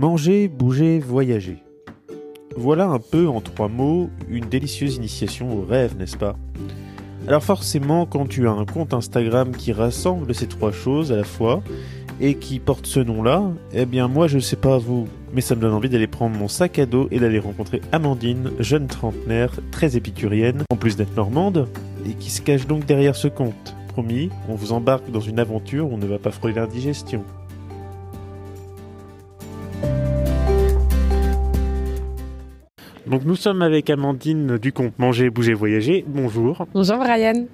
Manger, bouger, voyager. Voilà un peu en trois mots une délicieuse initiation au rêve, n'est-ce pas? Alors forcément, quand tu as un compte Instagram qui rassemble ces trois choses à la fois et qui porte ce nom-là, eh bien moi je sais pas vous, mais ça me donne envie d'aller prendre mon sac à dos et d'aller rencontrer Amandine, jeune trentenaire, très épicurienne, en plus d'être normande, et qui se cache donc derrière ce compte. Promis, on vous embarque dans une aventure où on ne va pas frôler l'indigestion. Donc nous sommes avec Amandine du compte Manger, Bouger, Voyager. Bonjour. Bonjour Brian.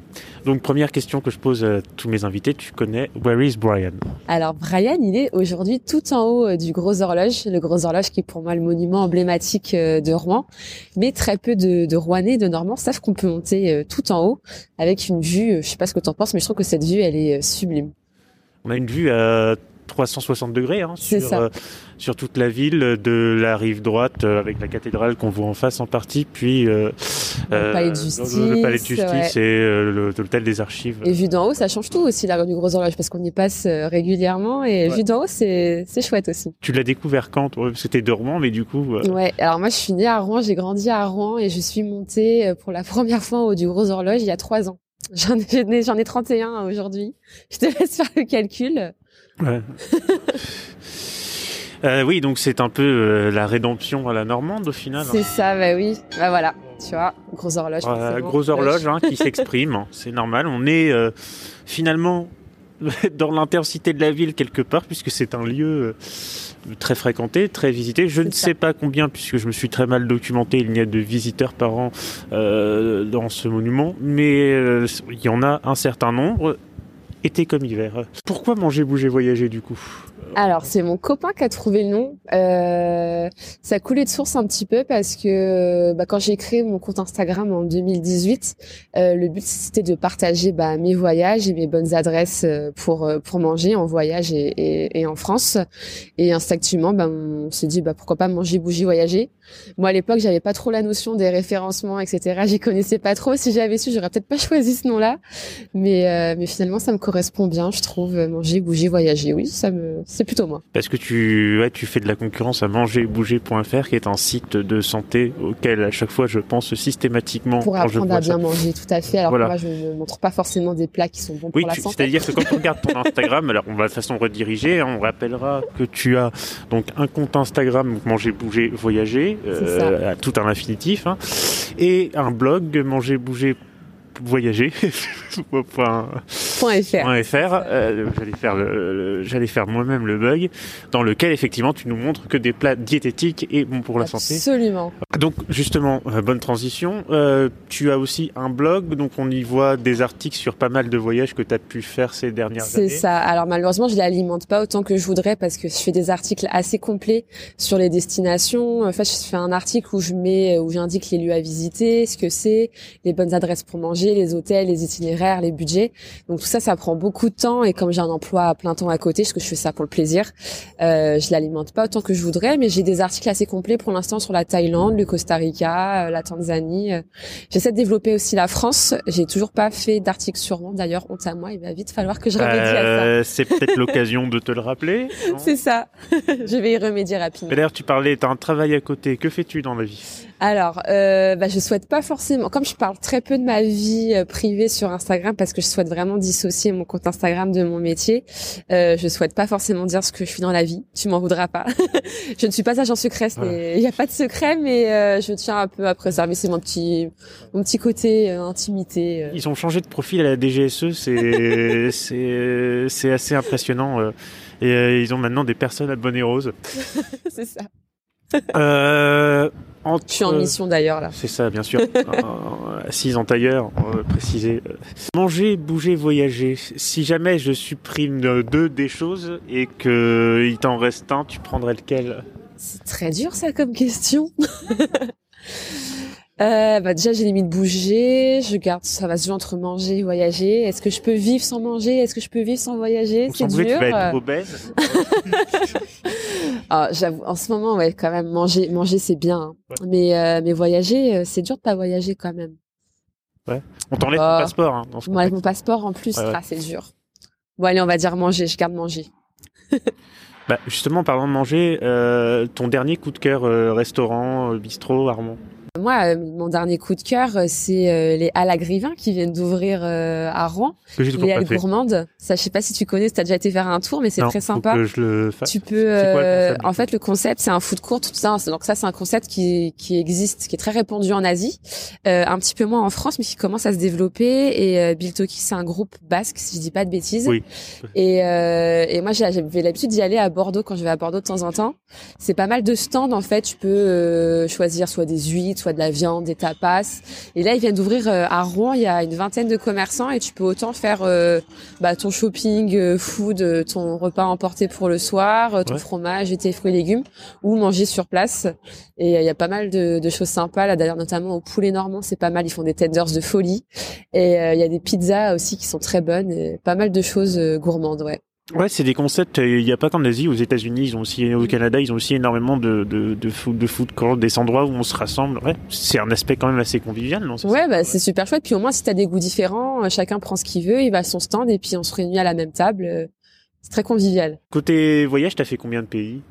Donc première question que je pose à tous mes invités, tu connais Where is Brian? Alors Brian, il est aujourd'hui tout en haut euh, du Gros Horloge, le Gros Horloge qui est pour moi le monument emblématique euh, de Rouen, mais très peu de, de Rouennais, de Normands savent qu'on peut monter euh, tout en haut avec une vue, je sais pas ce que tu en penses, mais je trouve que cette vue, elle est sublime. On a une vue à 360 degrés hein, sur, euh, sur toute la ville, de la rive droite euh, avec la cathédrale qu'on voit en face en partie, puis euh, le palais de justice, le, palais de justice et l'hôtel des archives. Et vue d'en haut, ça change tout aussi la rue du Gros Horloge parce qu'on y passe régulièrement et vue d'en haut, c'est chouette aussi. Tu l'as découvert quand C'était de Rouen, mais du coup. Ouais, alors moi je suis née à Rouen, j'ai grandi à Rouen et je suis montée pour la première fois au du Gros Horloge il y a trois ans. J'en ai, j'en ai 31 aujourd'hui. Je te laisse faire le calcul. Ouais. euh, oui, donc c'est un peu euh, la rédemption à la normande au final. C'est ça, bah oui. Bah voilà, tu vois, grosse horloge. Euh, grosse horloge hein, qui s'exprime, hein. c'est normal. On est euh, finalement dans l'intercité de la ville quelque part puisque c'est un lieu très fréquenté, très visité. Je ne sais pas combien puisque je me suis très mal documenté. Il y a de visiteurs par an euh, dans ce monument, mais euh, il y en a un certain nombre été comme hiver. Pourquoi manger, bouger, voyager du coup? Alors, c'est mon copain qui a trouvé le nom. Euh, ça coulait de source un petit peu parce que bah, quand j'ai créé mon compte Instagram en 2018, euh, le but c'était de partager bah, mes voyages et mes bonnes adresses euh, pour euh, pour manger en voyage et, et, et en France. Et instinctivement, bah, on s'est dit bah, pourquoi pas manger, bouger, voyager. Moi à l'époque, j'avais pas trop la notion des référencements, etc. J'y connaissais pas trop. Si j'avais su, j'aurais peut-être pas choisi ce nom-là. Mais euh, mais finalement, ça me correspond bien, je trouve. Manger, bouger, voyager. Oui, ça me c'est plutôt moi. Parce que tu, ouais, tu fais de la concurrence à mangerbouger.fr, qui est un site de santé auquel à chaque fois je pense systématiquement. Pour apprendre à bien manger, tout à fait. Alors moi, je ne montre pas forcément des plats qui sont bons pour la santé. C'est-à-dire que quand on regarde ton Instagram, alors on va de façon rediriger, hein, on rappellera que tu as donc un compte Instagram, manger, bouger, voyager, euh, à tout un infinitif, hein, et un blog manger, bouger voyager .fr euh, j'allais faire j'allais faire moi-même le bug dans lequel effectivement tu nous montres que des plats diététiques et bons pour la santé. Absolument donc justement euh, bonne transition. Euh, tu as aussi un blog donc on y voit des articles sur pas mal de voyages que tu as pu faire ces dernières années. c'est ça. Alors malheureusement je l'alimente pas autant que je voudrais parce que je fais des articles assez complets sur les destinations. En fait je fais un article où je mets où j'indique les lieux à visiter ce que c'est les bonnes adresses pour manger les hôtels, les itinéraires, les budgets. Donc tout ça, ça prend beaucoup de temps. Et comme j'ai un emploi à plein temps à côté, parce que je fais ça pour le plaisir, euh, je l'alimente pas autant que je voudrais, mais j'ai des articles assez complets pour l'instant sur la Thaïlande, le Costa Rica, euh, la Tanzanie. Euh. J'essaie de développer aussi la France. J'ai toujours pas fait d'article sur moi. D'ailleurs, honte à moi, il va vite falloir que je remédie à ça. Euh, c'est peut-être l'occasion de te le rappeler. C'est ça. je vais y remédier rapidement. D'ailleurs, tu parlais, tu as un travail à côté. Que fais-tu dans la vie? Alors, euh, bah, je souhaite pas forcément, comme je parle très peu de ma vie euh, privée sur Instagram, parce que je souhaite vraiment dissocier mon compte Instagram de mon métier. Euh, je souhaite pas forcément dire ce que je suis dans la vie. Tu m'en voudras pas. je ne suis pas agent secret. Il n'y a pas de secret, mais euh, je tiens un peu à préserver. C'est mon petit, mon petit côté euh, intimité. Ils ont changé de profil à la DGSE. C'est, c'est, c'est assez impressionnant. et ils ont maintenant des personnes à bonnet rose. c'est ça. Euh, entre... Je suis en mission d'ailleurs là. C'est ça, bien sûr. Euh, assise en tailleur, on va préciser. Manger, bouger, voyager. Si jamais je supprime deux des choses et que il t'en reste un, tu prendrais lequel? C'est très dur ça comme question. Euh, bah déjà j'ai de bouger, je garde ça va se jouer entre manger et voyager. Est-ce que je peux vivre sans manger? Est-ce que je peux vivre sans voyager? C'est dur. Que tu vas être obèse. ah, j'avoue en ce moment ouais quand même manger manger c'est bien hein. mais euh, mais voyager euh, c'est dur de pas voyager quand même. Ouais. On t'enlève ton passeport hein, On mon passeport en plus, ah, c'est dur. Bon allez, on va dire manger, je garde manger. Bah, justement, parlant de manger, ton dernier coup de cœur restaurant, bistrot, Armand? Moi, euh, mon dernier coup de cœur, euh, c'est euh, les Halles qui viennent d'ouvrir à Rouen. les Halles gourmandes. Ça, je sais pas si tu connais, si tu as déjà été faire un tour, mais c'est très sympa. Faut que je le fasse. Tu peux. en fait, le concept, c'est un food court. Tout ça. Donc ça, c'est un concept qui qui existe, qui est très répandu en Asie, un petit peu moins en France, mais qui commence à se développer. Et Bill Toki, c'est un groupe basque, si je dis pas de bêtises. Oui. Et, et moi, j'avais l'habitude d'y aller à Bordeaux quand je vais à Bordeaux de temps en temps. C'est pas mal de stands en fait. Tu peux choisir soit des huîtres, soit de la viande, des tapas. Et là, ils viennent d'ouvrir euh, à Rouen. Il y a une vingtaine de commerçants et tu peux autant faire euh, bah, ton shopping, euh, food, ton repas emporté pour le soir, ton fromage et tes fruits et légumes, ou manger sur place. Et il y a pas mal de, de choses sympas là. D'ailleurs, notamment au poulet normand, c'est pas mal. Ils font des tenders de folie. Et il y a des pizzas aussi qui sont très bonnes. Et pas mal de choses gourmandes, ouais. Ouais, c'est des concepts. Il n'y a pas qu'en Asie, aux États-Unis, ils ont aussi, au Canada, ils ont aussi énormément de de de food, de food court, des endroits où on se rassemble. Ouais, c'est un aspect quand même assez convivial, non Ouais, bah c'est super chouette. Puis au moins, si t'as des goûts différents, euh, chacun prend ce qu'il veut, il va à son stand et puis on se réunit à la même table. Euh, c'est très convivial. Côté voyage, t'as fait combien de pays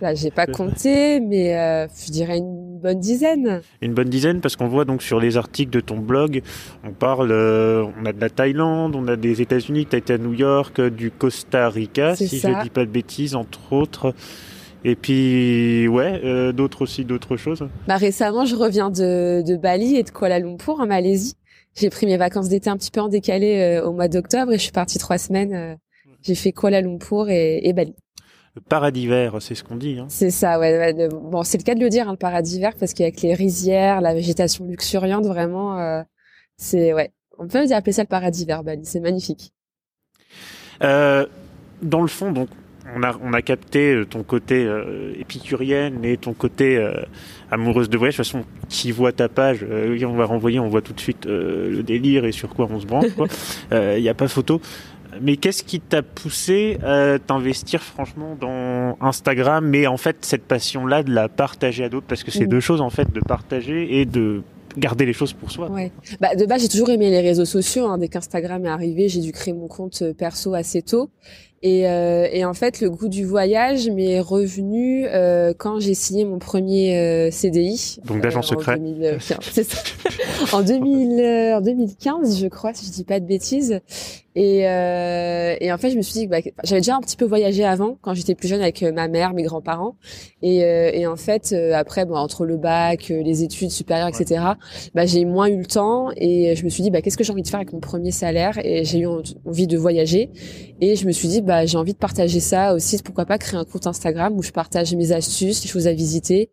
Là, j'ai pas compté, mais euh, je dirais une bonne dizaine. Une bonne dizaine, parce qu'on voit donc sur les articles de ton blog, on parle, euh, on a de la Thaïlande, on a des États-Unis, t'as été à New York, du Costa Rica, si je dis pas de bêtises, entre autres. Et puis, ouais, euh, d'autres aussi, d'autres choses. Bah récemment, je reviens de, de Bali et de Kuala Lumpur en Malaisie. J'ai pris mes vacances d'été un petit peu en décalé au mois d'octobre et je suis partie trois semaines j'ai fait Kuala Lumpur et, et Bali. Le paradis vert, c'est ce qu'on dit. Hein. C'est ça, ouais. Bon, c'est le cas de le dire, hein, le paradis vert, parce qu'avec les rizières, la végétation luxuriante, vraiment, euh, c'est ouais. On peut appeler ça le paradis vert, Bali. C'est magnifique. Euh, dans le fond, donc, on a, on a capté euh, ton côté euh, épicurienne et ton côté euh, amoureuse de voyage. De toute façon, qui voit ta page, on va renvoyer, on voit tout de suite le délire et sur quoi on se branche. Il n'y a pas photo. Mais qu'est-ce qui t'a poussé à t'investir franchement dans Instagram, mais en fait cette passion-là de la partager à d'autres, parce que c'est deux choses en fait, de partager et de garder les choses pour soi. Ouais. Bah, de base, j'ai toujours aimé les réseaux sociaux. Hein. Dès qu'Instagram est arrivé, j'ai dû créer mon compte perso assez tôt. Et, euh, et, en fait, le goût du voyage m'est revenu euh, quand j'ai signé mon premier euh, CDI. Donc d'agent euh, secret. C'est ça. en, 2000, en 2015, je crois, si je dis pas de bêtises. Et, euh, et en fait, je me suis dit que bah, j'avais déjà un petit peu voyagé avant, quand j'étais plus jeune avec ma mère, mes grands-parents. Et, et en fait, après, bon, entre le bac, les études supérieures, etc., bah, j'ai moins eu le temps. Et je me suis dit, bah, qu'est-ce que j'ai envie de faire avec mon premier salaire? Et j'ai eu envie de voyager. Et je me suis dit, bah, j'ai envie de partager ça aussi. Pourquoi pas créer un compte Instagram où je partage mes astuces, les choses à visiter.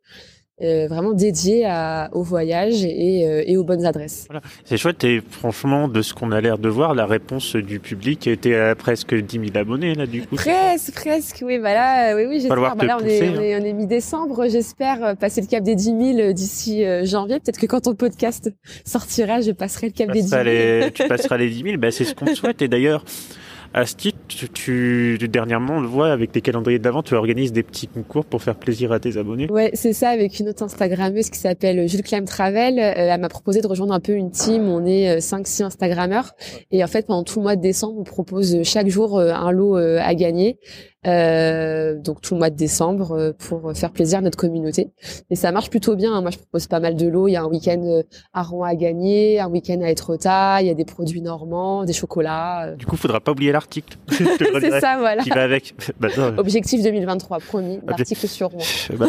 Euh, vraiment dédié à, au voyage et, euh, et aux bonnes adresses. Voilà. C'est chouette et franchement, de ce qu'on a l'air de voir, la réponse du public était à presque 10 000 abonnés là du coup. Presque, presque, oui, bah oui, oui, j'espère. Bah là, on, est, on, est, on est mi-décembre, j'espère passer le cap des 10 000 d'ici euh, janvier. Peut-être que quand ton podcast sortira, je passerai le cap des 10 000. tu passeras les 10 000, bah, c'est ce qu'on souhaite et d'ailleurs. À titre, tu, dernièrement, on le voit avec tes calendriers d'avant, tu organises des petits concours pour faire plaisir à tes abonnés. Ouais, c'est ça, avec une autre Instagrammeuse qui s'appelle Jules Clem Travel. Euh, elle m'a proposé de rejoindre un peu une team. On est 5-6 euh, Instagrammeurs. Et en fait, pendant tout le mois de décembre, on propose chaque jour euh, un lot à gagner. Euh, donc tout le mois de décembre euh, pour faire plaisir à notre communauté. Et ça marche plutôt bien. Hein. Moi, je propose pas mal de lots. Il y a un week-end euh, à Rouen à gagner, un week-end à Etretat. Il y a des produits normands, des chocolats. Du coup, faudra pas oublier l'article. C'est ça, voilà. Qui va avec. Bah, Objectif 2023, promis. L'article sur Rouen. Bah,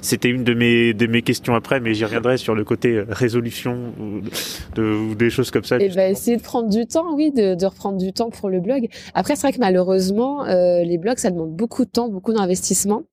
c'était une de mes de mes questions après, mais j'y reviendrai sur le côté résolution ou, de, des choses comme ça. Et bah, essayer de prendre du temps, oui, de, de reprendre du temps pour le blog. Après, c'est vrai que malheureusement, les blogs ça demande beaucoup de temps, beaucoup d'investissement.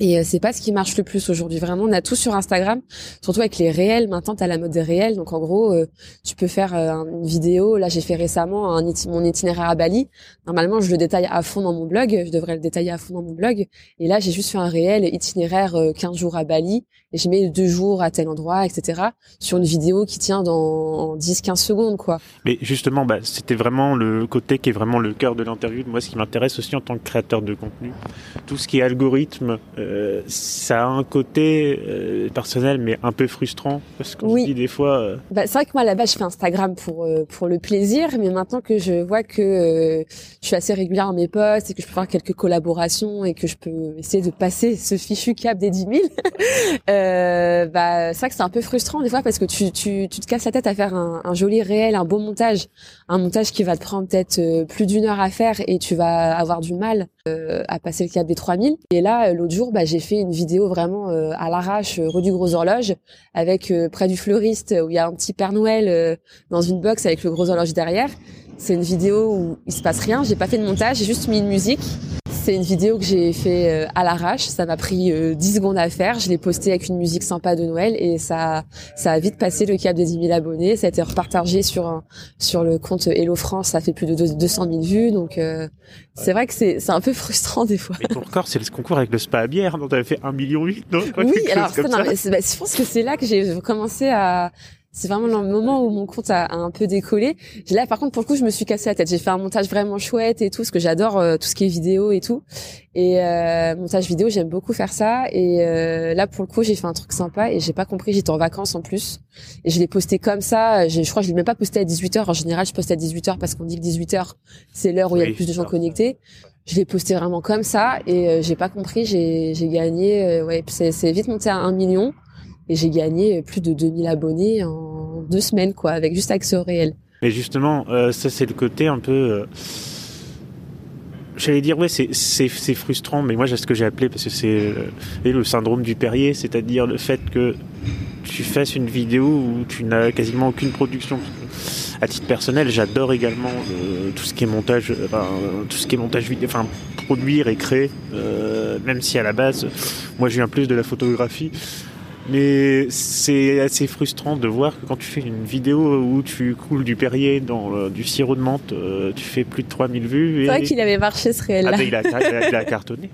Et euh, c'est pas ce qui marche le plus aujourd'hui. Vraiment, on a tout sur Instagram, surtout avec les réels. Maintenant, tu as la mode des réels. Donc, en gros, euh, tu peux faire euh, une vidéo. Là, j'ai fait récemment un mon itinéraire à Bali. Normalement, je le détaille à fond dans mon blog. Je devrais le détailler à fond dans mon blog. Et là, j'ai juste fait un réel itinéraire 15 jours à Bali. Et j'ai mis deux jours à tel endroit, etc. Sur une vidéo qui tient dans 10-15 secondes, quoi. Mais justement, bah, c'était vraiment le côté qui est vraiment le cœur de l'interview. Moi, ce qui m'intéresse aussi en tant que créateur de contenu, tout ce qui est algorithme, euh, ça a un côté euh, personnel, mais un peu frustrant parce qu'on Oui. se dit des fois. euh, Bah, c'est vrai que moi là-bas je fais Instagram pour euh, pour le plaisir, mais maintenant que je vois que euh, je suis assez régulière dans mes posts et que je peux faire quelques collaborations et que je peux essayer de passer ce fichu cap des 10 000, euh, bah c'est vrai que c'est un peu frustrant des fois parce que tu tu tu te casses la tête à faire un, un joli réel, un beau montage, un montage qui va te prendre peut-être euh, plus d'une heure à faire et tu vas avoir du mal euh, à passer le cap des 3000. Et là l'autre jour bah j'ai fait une vidéo vraiment euh, à l'arrache euh, rue du Gros Horloge avec euh, près du fleuriste où il y a un petit Père Noël dans une box avec le gros horloge derrière. C'est une vidéo où il se passe rien, j'ai pas fait de montage, j'ai juste mis une musique. C'est une vidéo que j'ai fait euh, à l'arrache, ça m'a pris euh, 10 secondes à faire, je l'ai postée avec une musique sympa de Noël et ça ça a vite passé le cap des 10 000 abonnés, ça a été repartagé sur un, sur le compte Hello France, ça fait plus de deux- 200 000 vues. Donc euh, c'est vrai que c'est c'est un peu frustrant des fois. Mais ton record, c'est le concours avec le spa à bière, dont t'avais fait un million huit, non? Quelque Oui, chose alors ça, non, mais bah, je pense que c'est là que j'ai commencé à. C'est vraiment le moment où mon compte a, a un peu décollé. Là, par contre, pour le coup, je me suis cassé la tête. J'ai fait un montage vraiment chouette et tout, parce que j'adore euh, tout ce qui est vidéo et tout. Et euh, montage vidéo, j'aime beaucoup faire ça. Et euh, là, pour le coup, j'ai fait un truc sympa et j'ai pas compris. J'étais en vacances en plus et je l'ai posté comme ça. Je crois que je l'ai même pas posté à 18 h En général, je poste à 18 h parce qu'on dit que 18 h c'est l'heure où il y a le plus de gens connectés. Je l'ai posté vraiment comme ça et euh, j'ai pas compris. J'ai gagné. euh, ouais, c'est vite monté à 1 million et j'ai gagné euh, plus de 2000 abonnés en deux semaines quoi, avec juste accès au réel. Mais justement, euh, ça c'est le côté un peu. euh, J'allais dire ouais, c'est frustrant, mais moi ce que j'ai appelé parce que c'est le syndrome du Perrier, c'est-à-dire le fait que tu fasses une vidéo où tu n'as quasiment aucune production. À titre personnel, j'adore également tout ce qui est montage, enfin, tout ce qui est montage vidéo, enfin produire et créer, même si à la base, moi je viens plus de la photographie. Mais c'est assez frustrant de voir que quand tu fais une vidéo où tu coules du Perrier dans euh, du sirop de menthe, euh, tu fais plus de 3000 vues. Et... C'est vrai qu'il avait marché ce réel Ah ben, il, a, il cartonné.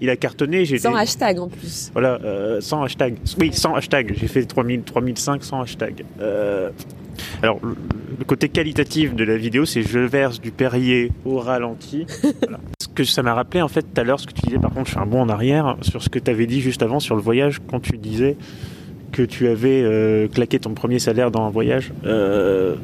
Il a cartonné. J'ai Sans hashtag en plus. voilà, euh, sans hashtag. Oui, sans hashtag. J'ai fait 3000, 3005 sans hashtag. Euh, alors, le, côté qualitatif de la vidéo, c'est je verse du Perrier au ralenti. Voilà. Ce que ça m'a rappelé, en fait, tout à l'heure, ce que tu disais, par contre, je fais un bond en arrière, sur ce que tu avais dit juste avant sur le voyage, quand tu disais que tu avais euh, claqué ton premier salaire dans un voyage. Euh,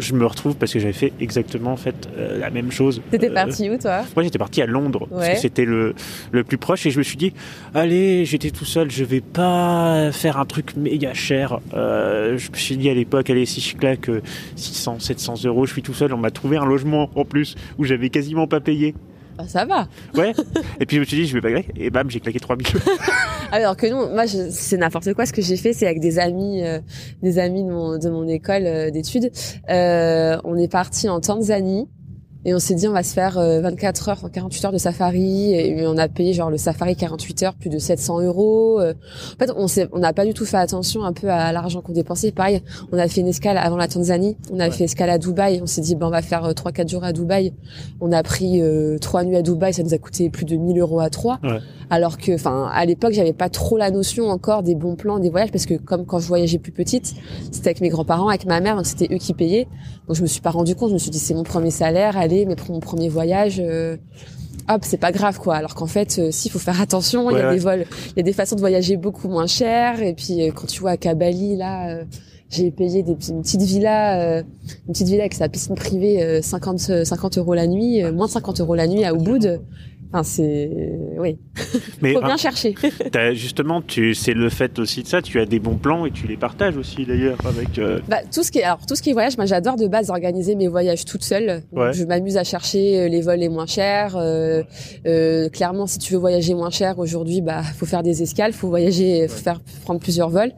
je me retrouve parce que j'avais fait exactement en fait euh, la même chose. T'étais Euh, parti où toi? moi, j'étais parti à Londres parce que c'était le, le plus proche et je me suis dit, allez, j'étais tout seul, je vais pas faire un truc méga cher. Euh, je me suis dit à l'époque, allez, si je claque euh, 600, 700 euros, je suis tout seul. On m'a trouvé un logement en plus où j'avais quasiment pas payé. Bah, Ça va. Ouais. et puis je me suis dit, je vais pas claquer. Et bam, j'ai claqué 3000 euros. Alors que non, moi je- c'est n'importe quoi. Ce que j'ai fait, c'est avec des amis, euh, des amis de mon de mon école euh, d'études. Euh, on est parti en Tanzanie et on s'est dit on va se faire euh, 24 heures, enfin, 48 heures de safari. Et on a payé genre le safari 48 heures plus de 700 euros. Euh, En fait, on s'est, on n'a pas du tout fait attention un peu à l'argent qu'on dépensait. Pareil, on a fait une escale avant la Tanzanie. On a Ouais. fait escale à Dubaï. On s'est dit ben on va faire euh, 3-4 jours à Dubaï. On a pris euh, trois nuits à Dubaï. Ça nous a coûté plus de 1000 euros à trois. Alors que, enfin, à l'époque, j'avais pas trop la notion encore des bons plans, des voyages, parce que comme quand je voyageais plus petite, c'était avec mes grands-parents, avec ma mère, donc c'était eux qui payaient. Donc je me suis pas rendu compte. Je me suis dit c'est mon premier salaire, allez, mais pour mon premier voyage. euh, Hop, c'est pas grave quoi. Alors qu'en fait, euh, si, faut faire attention. Il y a ouais. des vols, il y a des façons de voyager beaucoup moins cher. Et puis euh, quand tu vois à Kabali là, euh, j'ai payé des, une petite villa, euh, une petite villa avec sa piscine privée, euh, 50 euh, 50 euros la nuit, euh, moins de 50 euros la nuit à Ubud. Enfin c'est, oui, Mais faut bien chercher. t'as- justement, tu, c'est le fait aussi de ça. Tu as des bons plans et tu les partages aussi d'ailleurs avec. euh, Bah, tout ce qui est, alors, tout ce qui est voyage, moi, j'adore de base organiser mes voyages toute seule. Donc, Ouais. Je m'amuse à chercher euh, les vols les moins chers. Euh, euh, clairement, si tu veux voyager moins cher aujourd'hui, bah, faut faire des escales, faut voyager, faut faire, prendre plusieurs vols.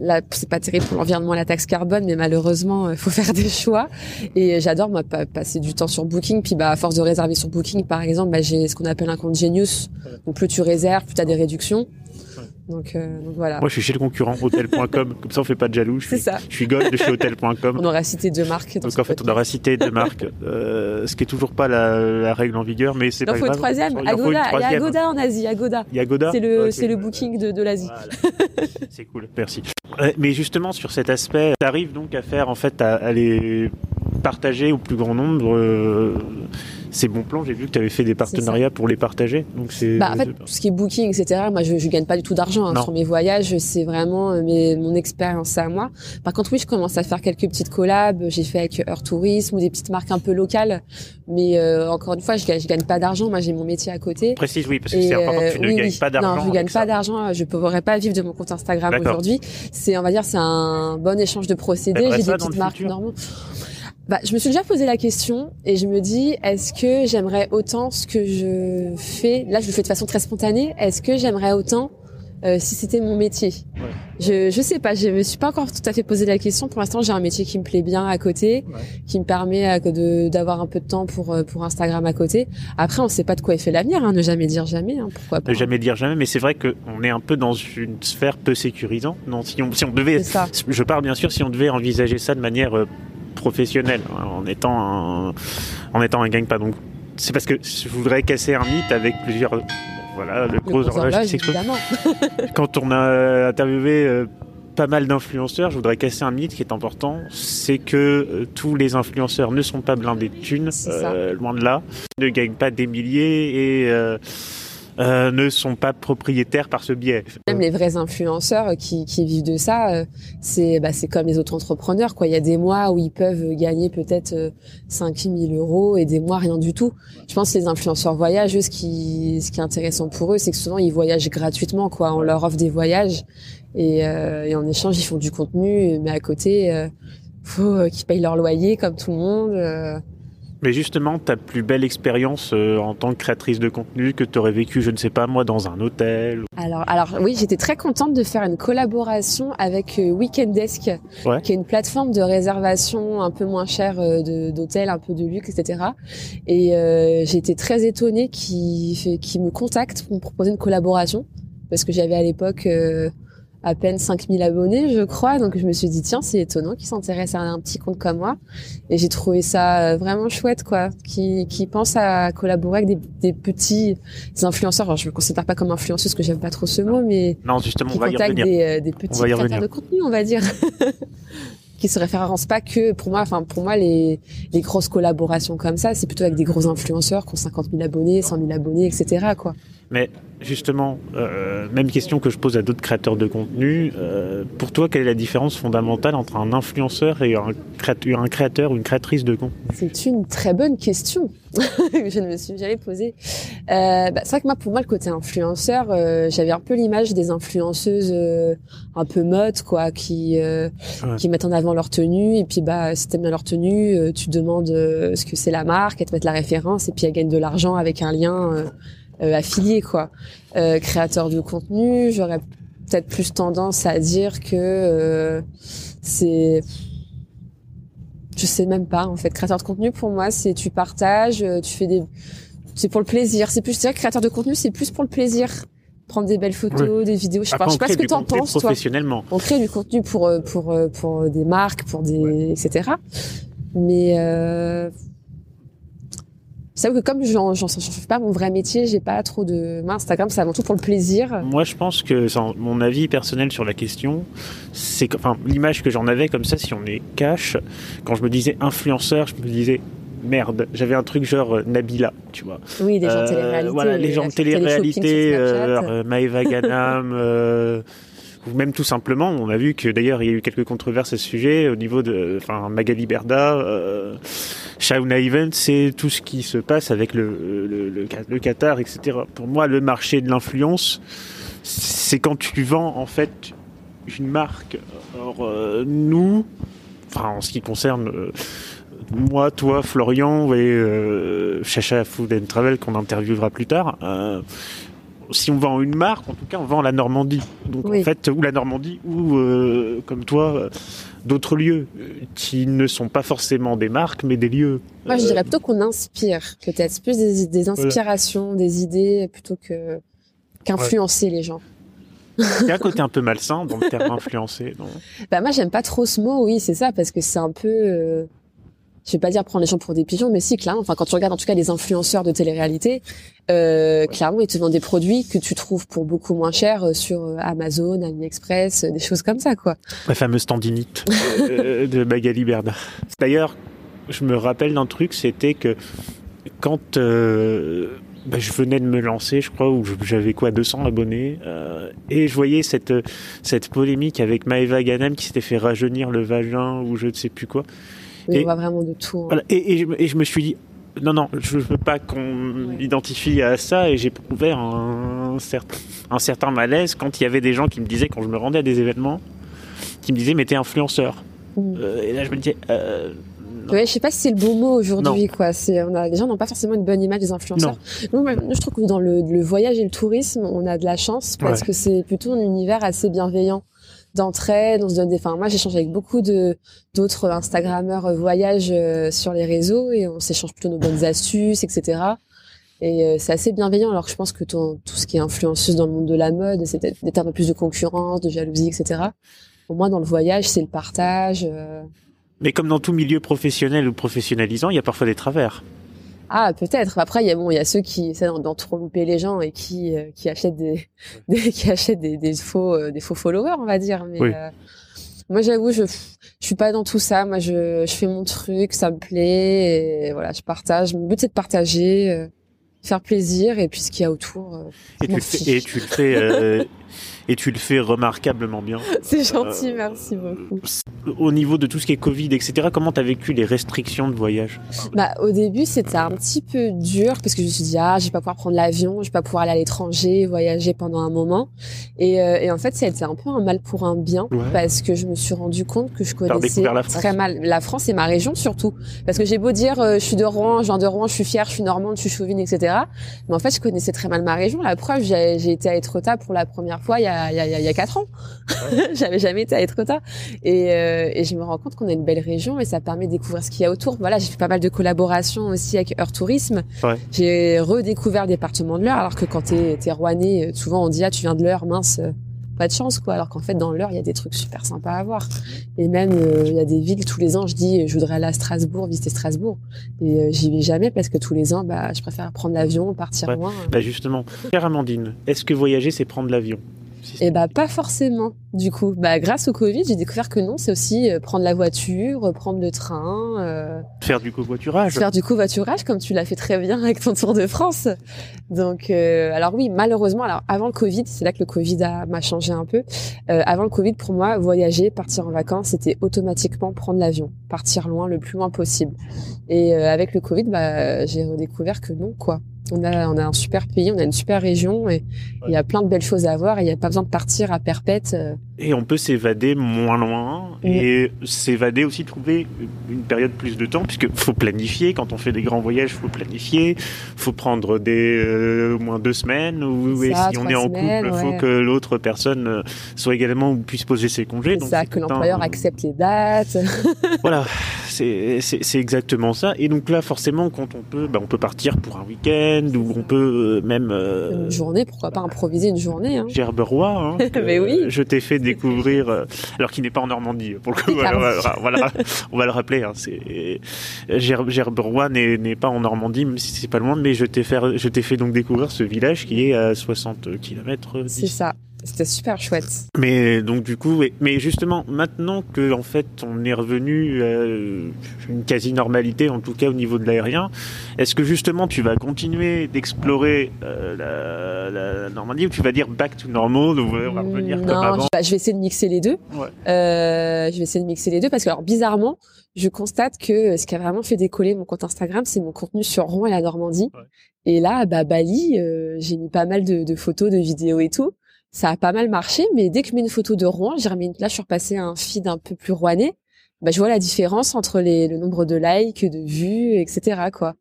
Là, c'est pas terrible pour l'environnement, la taxe carbone, mais malheureusement, euh, faut faire des choix. Et j'adore, moi, pa- passer du temps sur Booking. Puis, bah, à force de réserver sur Booking, par exemple, bah, j'ai ce qu'on appelle un compte Genius. Donc, plus tu réserves, plus t'as des réductions. Donc, euh, donc voilà. Moi, je suis chez le concurrent, hôtel.com. Comme ça, on fait pas de jaloux. Je C'est suis, ça. je suis gold de chez hôtel.com. On aura cité deux marques. dans Donc en fait, on aura cité deux marques, euh, ce qui est toujours pas la, la règle en vigueur, mais c'est pas faut une grave. troisième. Il en faut une Agoda, il y a troisième. Agoda en Asie, Agoda. Il y a Goda. C'est le, Ok. c'est le booking de, de l'Asie. Voilà. c'est cool, merci. Mais justement sur cet aspect, tu arrives donc à faire en fait à, à les partager au plus grand nombre euh, ces bons plans. J'ai vu que tu avais fait des partenariats pour les partager. Donc c'est. Bah, en fait, tout ce qui est booking, etc. Moi, je, je gagne pas du tout d'argent hein, sur mes voyages. C'est vraiment euh, mes, mon expérience à moi. Par contre, oui, je commence à faire quelques petites collabs. J'ai fait avec Earth Tourisme ou des petites marques un peu locales. Mais euh, encore une fois, je gagne, je gagne pas d'argent. Moi, j'ai mon métier à côté. Précise, oui, parce que c'est important. Tu ne gagnes pas d'argent. Non, je gagne pas d'argent. Je pourrais pas vivre de mon compte Instagram aujourd'hui. C'est, on va dire, c'est un bon échange de procédés. J'ai des petites marques normales. Bah, je me suis déjà posé la question et je me dis, est-ce que j'aimerais autant ce que je fais? Là, je le fais de façon très spontanée. Est-ce que j'aimerais autant euh, si c'était mon métier? Ouais. Je je sais pas, je me suis pas encore tout à fait posé la question. Pour l'instant, j'ai un métier qui me plaît bien à côté, ouais. qui me permet euh, de d'avoir un peu de temps pour euh, pour Instagram à côté. Après, on sait pas de quoi est fait l'avenir. Hein, ne jamais dire jamais. Hein, pourquoi pas? Ne jamais dire jamais. Mais c'est vrai que on est un peu dans une sphère peu sécurisante. Non, si on si on devait, je parle bien sûr si on devait envisager ça de manière euh, professionnel hein, en étant un, en étant un. Donc c'est parce que je voudrais casser un mythe avec plusieurs. Bon, voilà, le gros horloge qui s'explose. Quand on a interviewé euh, pas mal d'influenceurs, je voudrais casser un mythe qui est important, c'est que euh, tous les influenceurs ne sont pas blindés de thunes, euh, loin de là, ne gagnent pas des milliers et euh, euh, ne sont pas propriétaires par ce biais. Même les vrais influenceurs qui, qui vivent de ça, euh, c'est bah, comme les autres entrepreneurs. Quoi. Il y a des mois où ils peuvent gagner peut-être euh, 5 000 euros et des mois rien du tout. Je pense que les influenceurs voyagent, eux, ce qui, ce qui est intéressant pour eux, c'est que souvent ils voyagent gratuitement. Quoi. On leur offre des voyages et, euh, et en échange ils font du contenu, mais à côté, euh, faut qu'ils payent leur loyer comme tout le monde. Mais justement, ta plus belle expérience euh, en tant que créatrice de contenu que tu aurais vécu, je ne sais pas moi, dans un hôtel Alors, alors oui, j'étais très contente de faire une collaboration avec euh, Weekend Desk, Ouais. qui est une plateforme de réservation un peu moins chère euh, d'hôtels, un peu de luxe, etc. Et euh, j'ai été très étonnée qu'ils qu'ils me contactent pour me proposer une collaboration, parce que j'avais à l'époque euh, à peine 5000 abonnés, je crois. Donc je me suis dit, tiens, c'est étonnant qu'ils s'intéressent à un petit compte comme moi. Et j'ai trouvé ça euh, vraiment chouette, quoi, qui qui pensent à collaborer avec des, des petits influenceurs. Alors, je me considère pas comme influenceuse, parce que j'aime pas trop ce mot, mais Non, justement, qui on va y contactent revenir. des, euh, des petits créateurs de contenu, on va dire. qui se référencent pas que pour moi enfin pour moi les les grosses collaborations comme ça c'est plutôt avec des gros influenceurs qui ont 50 000 abonnés 100 000 abonnés etc quoi Mais justement, euh, même question que je pose à d'autres créateurs de contenu. euh, pour toi, quelle est la différence fondamentale entre un influenceur et un créateur, un créateur ou une créatrice de contenu? C'est une très bonne question que je ne me suis jamais posée euh, bah, c'est vrai que moi pour moi le côté influenceur euh, j'avais un peu l'image des influenceuses euh, un peu mode quoi qui euh, Ouais. qui mettent en avant leur tenue et puis bah si t'aimes bien leur tenue euh, tu demandes euh, ce que c'est la marque elles te mettent la référence et puis elles gagnent de l'argent avec un lien euh, affilié quoi. Euh, créateur de contenu j'aurais peut-être plus tendance à dire que euh, c'est je sais même pas en fait. Créateur de contenu pour moi c'est tu partages tu fais des c'est pour le plaisir. C'est plus je dirais que créateur de contenu c'est plus pour le plaisir. Prendre des belles photos des vidéos je sais pas, je sais pas ce que t'en penses toi. professionnellement. on crée du contenu pour pour pour des marques pour des etc mais euh, c'est vrai que comme j'en fais pas mon vrai métier j'ai pas trop de moi Instagram c'est avant tout pour le plaisir Moi, je pense que sans- mon avis personnel sur la question, c'est que, enfin, l'image que j'en avais comme ça, si on est cash, quand je me disais influenceur, je me disais merde, j'avais un truc genre euh, Nabila, tu vois. oui des gens de Euh, télé-réalité Voilà, les gens de télé-réalité, euh, euh, Maëva Ganam, euh, ou même tout simplement, on a vu que d'ailleurs il y a eu quelques controverses à ce sujet au niveau de, enfin, Magali Berda, euh, Shauna Evans, c'est tout ce qui se passe avec le, Qatar, etc. Pour moi, le marché de l'influence, c'est quand tu vends en fait une marque. Or, euh, nous, enfin, en ce qui concerne euh, moi, toi, Florian et euh, Chacha Food and Travel qu'on interviewera plus tard. Si on vend une marque, en tout cas, on vend la Normandie. Donc Oui. en fait, ou la Normandie, ou euh, comme toi, euh, d'autres lieux euh, qui ne sont pas forcément des marques, mais des lieux. Moi, je dirais plutôt qu'on inspire, peut-être. Plus des, des inspirations, des idées, plutôt que qu'influencer les gens. Il y a un côté un peu malsain dans le terme influencé. non? Bah moi, j'aime pas trop ce mot, oui, c'est ça, parce que c'est un peu... euh, je vais pas dire prendre les gens pour des pigeons, mais si, clairement. Enfin, quand tu regardes en tout cas les influenceurs de télé-réalité, euh, clairement, ils te vendent des produits que tu trouves pour beaucoup moins cher euh, sur euh, Amazon, AliExpress, euh, des choses comme ça, quoi. La fameuse tendinite de Magali Berda. D'ailleurs, je me rappelle d'un truc, c'était que quand euh, bah, je venais de me lancer, je crois, où j'avais quoi 200 abonnés, euh, et je voyais cette cette polémique avec Maeva Ganem qui s'était fait rajeunir le vagin ou je ne sais plus quoi. Et, on voit vraiment de tout. Hein. Voilà, et, et, je, me suis dit, non, non, je veux pas qu'on m'identifie à ça, et j'ai trouvé un, certain, un certain malaise quand il y avait des gens qui me disaient, quand je me rendais à des événements, qui me disaient, mais t'es influenceur. Mm. Euh, et là, je me disais, euh, Ouais, je sais pas si c'est le bon mot aujourd'hui, quoi. C'est, on a, les gens n'ont pas forcément une bonne image des influenceurs. Non. je trouve que dans le, le, voyage et le tourisme, on a de la chance parce que c'est plutôt un univers assez bienveillant d'entraide, on se donne des, enfin, moi, j'échange avec beaucoup de, d'autres Instagrammeurs euh, voyage euh, sur les réseaux et on s'échange plutôt nos bonnes astuces, etc. Et euh, c'est assez bienveillant, alors que je pense que tout ce qui est influenceuse dans le monde de la mode, c'est d'être un peu plus de concurrence, de jalousie, etc. Pour moi, dans le voyage, c'est le partage. Mais comme dans tout milieu professionnel ou professionnalisant, il y a parfois des travers. Ah, peut-être. Après, il y a bon, il y a ceux qui essaient louper les gens et qui euh, qui achètent des, des, qui achètent des, des faux euh, des faux followers, on va dire. Mais euh, moi, j'avoue, je je suis pas dans tout ça. Moi, je je fais mon truc, ça me plaît et voilà, je partage. Mon but c'est de partager, faire plaisir et puis ce qu'il y a autour. et, tu le fais, et tu le fais et tu le fais remarquablement bien. C'est gentil, merci beaucoup. Au niveau de tout ce qui est Covid, etc., comment tu as vécu les restrictions de voyage? Bah, au début, c'était un petit peu dur parce que je me suis dit, ah, je vais pas pouvoir prendre l'avion, je vais pas pouvoir aller à l'étranger, voyager pendant un moment. Et, euh, et, en fait, ça a été un peu un mal pour un bien parce que je me suis rendu compte que je connaissais très mal la France et ma région surtout. Parce que j'ai beau dire, euh, je suis de Rouen, genre de Rouen, je suis fière, je suis normande, je suis chauvine, etc. Mais en fait, je connaissais très mal ma région. La preuve, j'ai été à Etretat pour la première fois il y a il y a, il y a quatre ans. J'avais jamais été à Etretat. Et, euh, et je me rends compte qu'on a une belle région et ça permet de découvrir ce qu'il y a autour. Voilà, j'ai fait pas mal de collaborations aussi avec Heure Tourisme. Ouais. J'ai redécouvert le département de l'Eure, alors que quand t'es es rouennais, souvent on dit ah tu viens de l'Eure, mince pas de chance quoi alors qu'en fait dans l'heure il y a des trucs super sympas à voir et même euh, il y a des villes tous les ans je dis je voudrais aller à Strasbourg visiter Strasbourg et euh, j'y vais jamais parce que tous les ans bah je préfère prendre l'avion partir loin bah justement Pierre Amandine est-ce que voyager c'est prendre l'avion? Eh bah pas forcément. Du coup, bah grâce au Covid, j'ai découvert que non, c'est aussi euh, prendre la voiture, prendre le train, euh, faire du covoiturage. Faire du covoiturage comme tu l'as fait très bien avec ton Tour de France. Donc euh, alors oui, malheureusement, alors avant le Covid, c'est là que le Covid a m'a changé un peu. avant le Covid, pour moi, voyager, partir en vacances, c'était automatiquement prendre l'avion, partir loin le plus loin possible. Et avec le Covid, bah j'ai redécouvert que non quoi. On a, on a un super pays, on a une super région et il y a plein de belles choses à voir et il n'y a pas besoin de partir à perpète. Et on peut s'évader moins loin et s'évader aussi, trouver une période plus de temps puisque faut planifier. Quand on fait des grands voyages, faut planifier. Faut prendre des euh, au moins deux semaines ou et si on est en couple, faut que l'autre personne euh, soit également ou puisse poser ses congés. C'est ça, que l'employeur accepte les dates. voilà, c'est exactement ça. Et donc là, forcément, quand on peut, bah, on peut partir pour un week-end où on peut euh, même euh, une journée, pourquoi pas improviser une journée. Hein. Gerberoy, hein, Mais oui. je t'ai fait découvrir, euh, alors qu'il n'est pas en Normandie pour le coup. voilà, on va le rappeler. Hein, c'est n'est pas en Normandie, même si c'est pas loin, mais je t'ai fait, je t'ai fait donc découvrir ce village qui est à 60 km. C'est ça. C'était super chouette. Mais donc du coup, mais justement, maintenant que en fait on est revenu à une quasi-normalité, en tout cas au niveau de l'aérien, est-ce que justement tu vas continuer d'explorer euh, la, Normandie ou tu vas dire back to normal ou on va revenir comme avant je, je vais essayer de mixer les deux. Ouais. Euh, je vais essayer de mixer les deux parce que alors bizarrement, je constate que ce qui a vraiment fait décoller mon compte Instagram, c'est mon contenu sur Rouen et la Normandie. Et là, bah Bali, euh, j'ai mis pas mal de, de photos, de vidéos et tout ça a pas mal marché, mais dès que je mets une photo de Rouen, j'ai remis, là, je suis repassée à un feed un peu plus rouennais, bah, je vois la différence entre les, le nombre de likes, de vues, etc., quoi.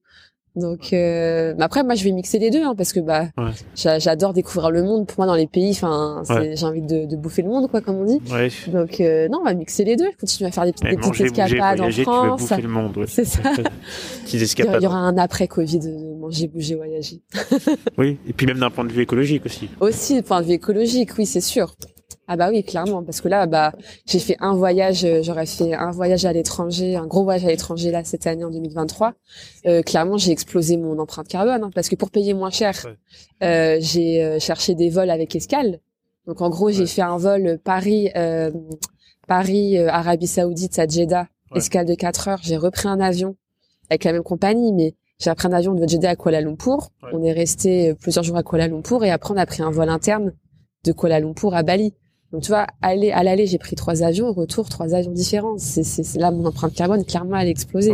Donc euh, après moi je vais mixer les deux hein, parce que bah j'adore découvrir le monde pour moi dans les pays enfin j'ai envie de, de, bouffer le monde quoi comme on dit. Ouais. Donc euh, non on va mixer les deux, je continue à faire des, petites, des petites escapades en France. le monde. C'est ça. Il y aura un après Covid de manger, bouger, voyager. oui et puis même d'un point de vue écologique aussi. Aussi d'un point de vue écologique oui c'est sûr. Ah bah oui, clairement, parce que là, bah, j'ai fait un voyage, euh, j'aurais fait un voyage à l'étranger, un gros voyage à l'étranger là cette année en 2023. Euh, clairement, j'ai explosé mon empreinte carbone, hein, parce que pour payer moins cher, euh, j'ai euh, cherché des vols avec escale. Donc en gros, j'ai fait un vol Paris, Paris, Arabie Saoudite à Jeddah escale de 4 heures. J'ai repris un avion avec la même compagnie, mais j'ai pris un avion de Jeddah à Kuala Lumpur. On est resté plusieurs jours à Kuala Lumpur et après on a pris un vol interne de Kuala Lumpur à Bali. Donc tu vois, aller à l'aller, j'ai pris trois avions, au retour trois avions différents. C'est c'est là mon empreinte carbone clairement elle a explosé.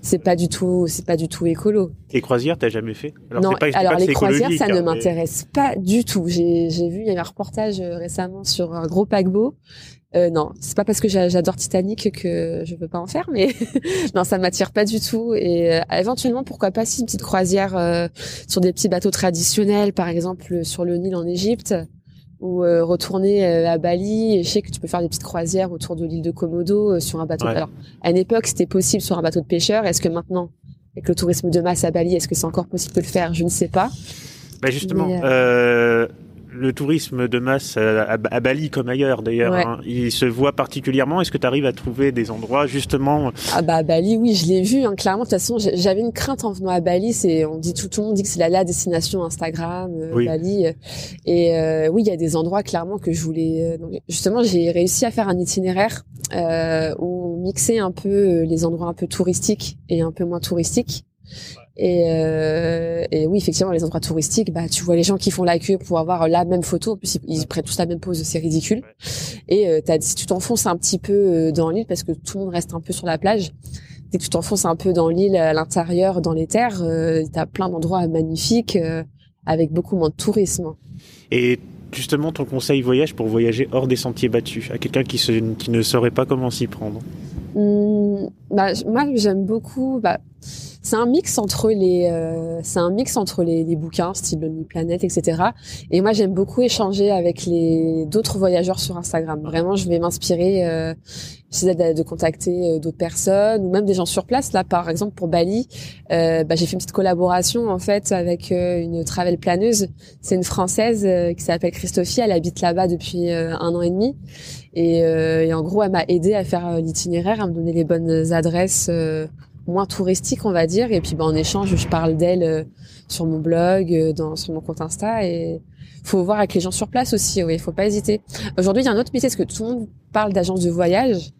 C'est pas du tout c'est pas du tout écolo. Les croisières t'as jamais fait? Alors, Non, pas, alors les croisières ça ne hein, m'intéresse pas du tout. J'ai j'ai vu il y a un reportage euh, récemment sur un gros paquebot. Euh, non, c'est pas parce que j'adore Titanic que je veux pas en faire, mais non, ça m'attire pas du tout. Et euh, éventuellement, pourquoi pas si une petite croisière euh, sur des petits bateaux traditionnels, par exemple sur le Nil en Égypte ou euh, retourner euh, à Bali. je sais que tu peux faire des petites croisières autour de l'île de Komodo euh, sur un bateau. Alors, à une époque, c'était possible sur un bateau de pêcheur. Est-ce que maintenant, avec le tourisme de masse à Bali, est-ce que c'est encore possible de le faire? Je ne sais pas. Bah justement, le tourisme de masse à, Bali comme ailleurs d'ailleurs, hein, il se voit particulièrement. Est-ce que tu arrives à trouver des endroits justement Ah bah à Bali, oui, je l'ai vu. Hein, clairement, de toute façon, j'avais une crainte en venant à Bali. C'est, on dit tout, le monde dit que c'est la, la destination Instagram, euh, Bali. Et euh, oui, il y a des endroits clairement que je voulais. Euh, justement, j'ai réussi à faire un itinéraire où on mixait un peu les endroits un peu touristiques et un peu moins touristiques. Et, euh, et, oui, effectivement, les endroits touristiques, bah, tu vois les gens qui font la queue pour avoir la même photo. En plus, ils, prennent tous la même pose, c'est ridicule. Et euh, as, si tu t'enfonces un petit peu euh, dans l'île, parce que tout le monde reste un peu sur la plage, dès que tu t'enfonces un peu dans l'île, à l'intérieur, dans les terres, euh, tu as plein d'endroits magnifiques euh, avec beaucoup moins de tourisme. Et justement, ton conseil voyage pour voyager hors des sentiers battus, à quelqu'un qui, qui ne saurait pas comment s'y prendre mmh, bah, Moi, j'aime beaucoup... Bah, c'est un mix entre les, euh, c'est un mix entre les, les, bouquins, style Lonely Planet, etc. Et moi, j'aime beaucoup échanger avec les d'autres voyageurs sur Instagram. Vraiment, je vais m'inspirer. Euh, J'essaie de, de, contacter euh, d'autres personnes ou même des gens sur place. Là, par exemple, pour Bali, euh, bah, j'ai fait une petite collaboration en fait avec euh, une travel planeuse. C'est une française qui s'appelle Christophie. Elle habite là-bas depuis un an et demi. Et, et en gros, elle m'a aidé à faire l'itinéraire, à me donner les bonnes adresses moins touristique, on va dire. Et puis, ben, en échange, je parle d'elle euh, sur mon blog, euh, dans, sur mon compte Insta. Et faut voir avec les gens sur place aussi. Oui, faut pas hésiter. Aujourd'hui, il y a un autre métier, parce que tout le monde parle d'agence de voyage.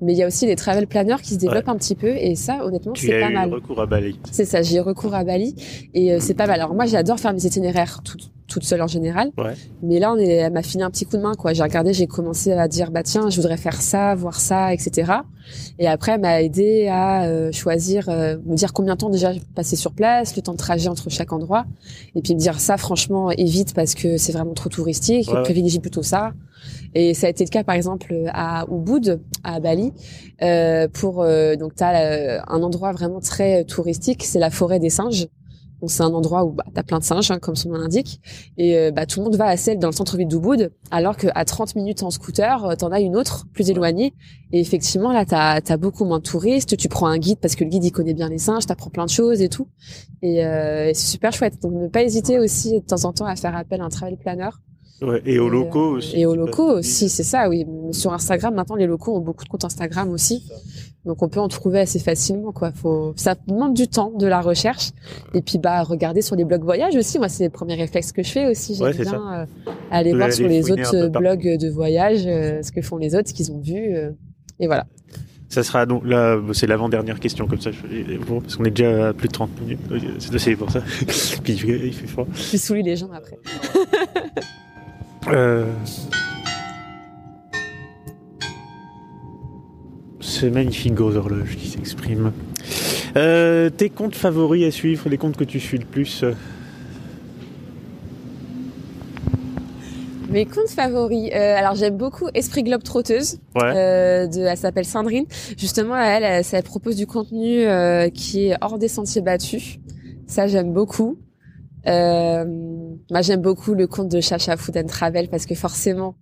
Mais il y a aussi les travel planners qui se développent un petit peu et ça, honnêtement, c'est pas mal. recours à Bali. C'est ça, j'ai recours à Bali et euh, c'est pas mal. Alors moi, j'adore faire mes itinéraires toute seule en général. Ouais. Mais là, on est, elle m'a filé un petit coup de main, quoi. J'ai regardé, j'ai commencé à dire, bah tiens, je voudrais faire ça, voir ça, etc. Et après, elle m'a aidé à euh, choisir, euh, me dire combien de temps déjà passer sur place, le temps de trajet entre chaque endroit, et puis me dire ça, franchement, évite parce que c'est vraiment trop touristique. Ouais. Privilégie plutôt ça. Et ça a été le cas, par exemple, à Ubud, à Bali, euh, pour euh, donc t'as euh, un endroit vraiment très touristique, c'est la forêt des singes. Donc c'est un endroit où bah, t'as plein de singes, hein, comme son nom l'indique, et bah, tout le monde va à celle dans le centre-ville d'Ubud, alors qu'à 30 minutes en scooter, t'en as une autre plus éloignée. Et effectivement, là, t'as as beaucoup moins de touristes. Tu prends un guide parce que le guide il connaît bien les singes, t'apprends plein de choses et tout. Et, et c'est super chouette. Donc ne pas hésiter aussi de temps en temps à faire appel à un travel planner Ouais, et aux locaux euh, aussi. Et aux locaux aussi, c'est ça, oui. Sur Instagram, maintenant, les locaux ont beaucoup de comptes Instagram aussi. Donc, on peut en trouver assez facilement, quoi. Faut, ça demande du temps, de la recherche. Et puis, bah, regarder sur les blogs voyage aussi. Moi, c'est les premiers réflexes que je fais aussi. J'aime bien euh, aller voir sur les autres blogs de voyage, euh, ce que font les autres, ce qu'ils ont vu. et voilà. Ça sera donc là, c'est l'avant-dernière question comme ça, je, bon, parce qu'on est déjà à plus de 30 minutes. C'est pour ça. Puis il fait froid. Tu soulis les gens après. Euh... Ce magnifique gros horloge qui s'exprime. Euh, tes comptes favoris à suivre, les comptes que tu suis le plus Mes comptes favoris. Euh, alors j'aime beaucoup Esprit Globe Trotteuse. Ouais. Euh, de, elle s'appelle Sandrine. Justement, elle, elle, elle, propose du contenu euh, qui est hors des sentiers battus. Ça j'aime beaucoup. Euh, moi, j'aime beaucoup le compte de Chacha Food and Travel parce que forcément,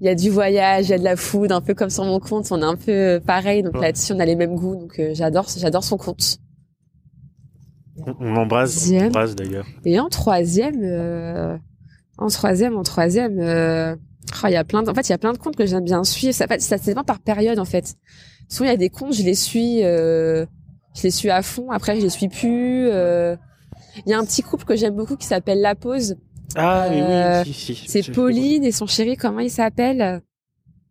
il y a du voyage, il y a de la food, un peu comme sur mon compte. On est un peu pareil, donc là-dessus, on a les mêmes goûts. Donc, euh, j'adore, j'adore son compte. On l'embrasse, d'ailleurs. Et en troisième, euh, en troisième, en troisième, euh, oh, il y a plein. De, en fait, il y a plein de comptes que j'aime bien suivre. Ça, ça dépend par période, en fait. Souvent, il y a des comptes, je les suis, euh, je les suis à fond. Après, je les suis plus. Il y a un petit couple que j'aime beaucoup qui s'appelle La Pause. Ah oui, oui, euh, si, si, C'est Pauline et son chéri, comment il s'appelle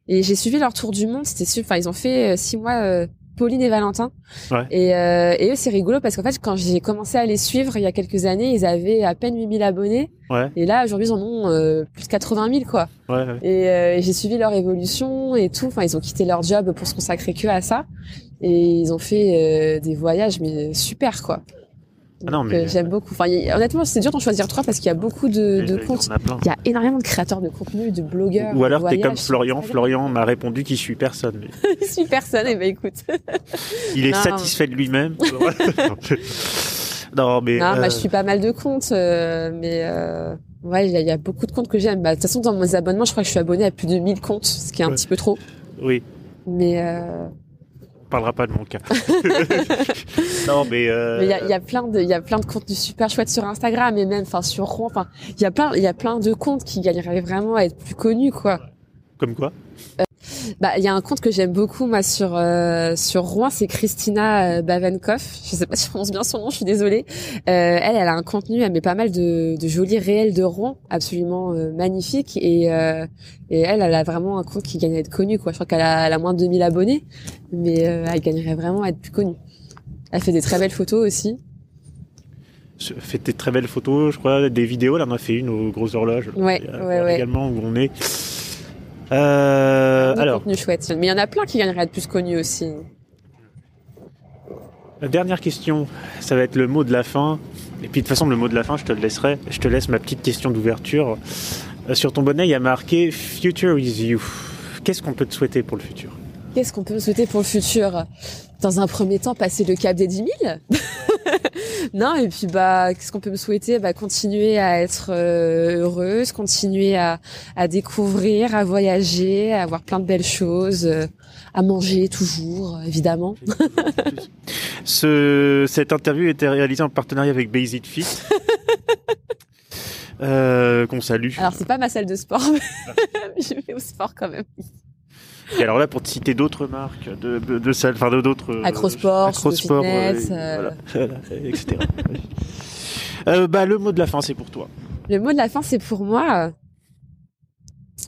Et j'ai suivi leur tour du monde. C'était enfin, ils ont fait euh, six mois, euh, Pauline et Valentin. Ouais. Et, euh, et eux, c'est rigolo parce qu'en fait, quand j'ai commencé à les suivre il y a quelques années, ils avaient à peine 8000 abonnés. Ouais, Et là, aujourd'hui, ils en ont plus de 80 000, quoi. ouais. Et j'ai suivi leur évolution et tout. Enfin, ils ont quitté leur job pour se consacrer que à ça. Et ils ont fait des voyages, mais super, quoi. Ah non, mais- euh, j'aime beaucoup. Enfin, y- honnêtement, c'est dur d'en choisir trois parce qu'il y a beaucoup de, de Il y en comptes. a plein. Il y a énormément de créateurs de contenu, de blogueurs. Ou alors t'es comme. Florian. Florian m'a répondu qu'il suit personne. Je suis personne. Et ben écoute. Il est Non. satisfait de lui-même. non, mais. Non, bah, euh, je suis pas mal de comptes, euh, mais euh, ouais, il y, a- il y a beaucoup de comptes que j'aime. Bah, de toute façon, dans mes abonnements, je crois que je suis abonné à plus de 1000 comptes, ce qui est un Ouais. petit peu trop. Oui, Mais euh, parlera pas de mon cas. non, mais. euh, il y a, il y a plein de, il y a plein de contenus super chouettes sur Instagram et même, enfin, sur Rouen. Enfin, il y a plein, il y a plein de comptes qui gagneraient vraiment à être plus connus, quoi. Comme quoi? Bah, il y a un compte que j'aime beaucoup, moi, sur euh, sur Rouen, c'est Christina euh, Bavenkoff. Je sais pas si je prononce bien son nom, je suis désolée. Euh, elle, elle a un contenu, elle met pas mal de, de jolis réels de Rouen, absolument euh, magnifiques. Et euh, et elle, elle a vraiment un compte qui gagne à être connu, quoi. Je crois qu'elle a, elle a moins de 2000 abonnés, mais euh, elle gagnerait vraiment à être plus connue. Elle fait des très belles photos aussi. Je fais des très belles photos, je crois, des vidéos. Là, on a fait une aux grosses horloges. Ouais, a- ouais, ouais. Également où on est. Euh, alors. Mais il y en a plein qui gagneraient à être plus connus aussi. la dernière question, ça va être le mot de la fin. Et puis de toute façon, le mot de la fin, je te le laisserai. Je te laisse ma petite question d'ouverture. Euh, Sur ton bonnet, il y a marqué Future is you. Qu'est-ce qu'on peut te souhaiter pour le futur? Qu'est-ce qu'on peut me souhaiter pour le futur? Dans un premier temps, passer le cap des 10 000 Non, et puis bah, qu'est-ce qu'on peut me souhaiter? Bah, Continuer à être euh, heureuse, continuer à, à découvrir, à voyager, à avoir plein de belles choses, euh, à manger toujours, évidemment. Ce, Cette interview était réalisée en partenariat avec Basic Fit. Euh, qu'on salue. Alors, c'est pas ma salle de sport, mais je vais au sport quand même. Et alors là, pour te citer d'autres marques, de, de, de salles, enfin de d'autres. euh, Acrosport, Acrosport, Fitness, euh, euh. voilà, etc. Euh, bah, le mot de la fin, c'est pour toi. Le mot de la fin, c'est pour moi.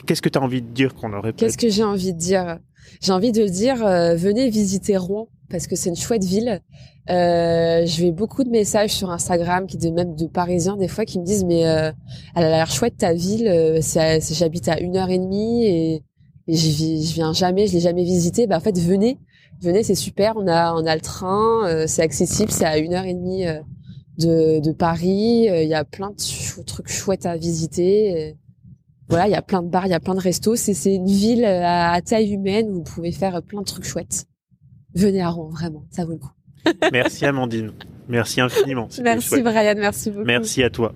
Qu'est-ce que tu as envie de dire qu'on aurait Qu'est-ce que j'ai envie de dire? J'ai envie de dire, euh, venez visiter Rouen parce que c'est une chouette ville. Euh, je vais beaucoup de messages sur Instagram, qui de même de Parisiens des fois, qui me disent mais euh, elle a l'air chouette ta ville. euh, j'habite à une heure et demie et, et j'y viens jamais, je l'ai jamais visité. Bah en fait venez, venez, c'est super. On a on a le train, euh, c'est accessible, c'est à une heure et demie euh, de, de Paris. Euh, Il y a plein de chou- trucs chouettes à visiter. Voilà, il y a plein de bars, il y a plein de restos. C'est, c'est une ville à, à taille humaine où vous pouvez faire plein de trucs chouettes. Venez à Rouen, vraiment, ça vaut le coup. Merci Amandine. Merci infiniment. Merci chouette. Brian, merci beaucoup. Merci à toi.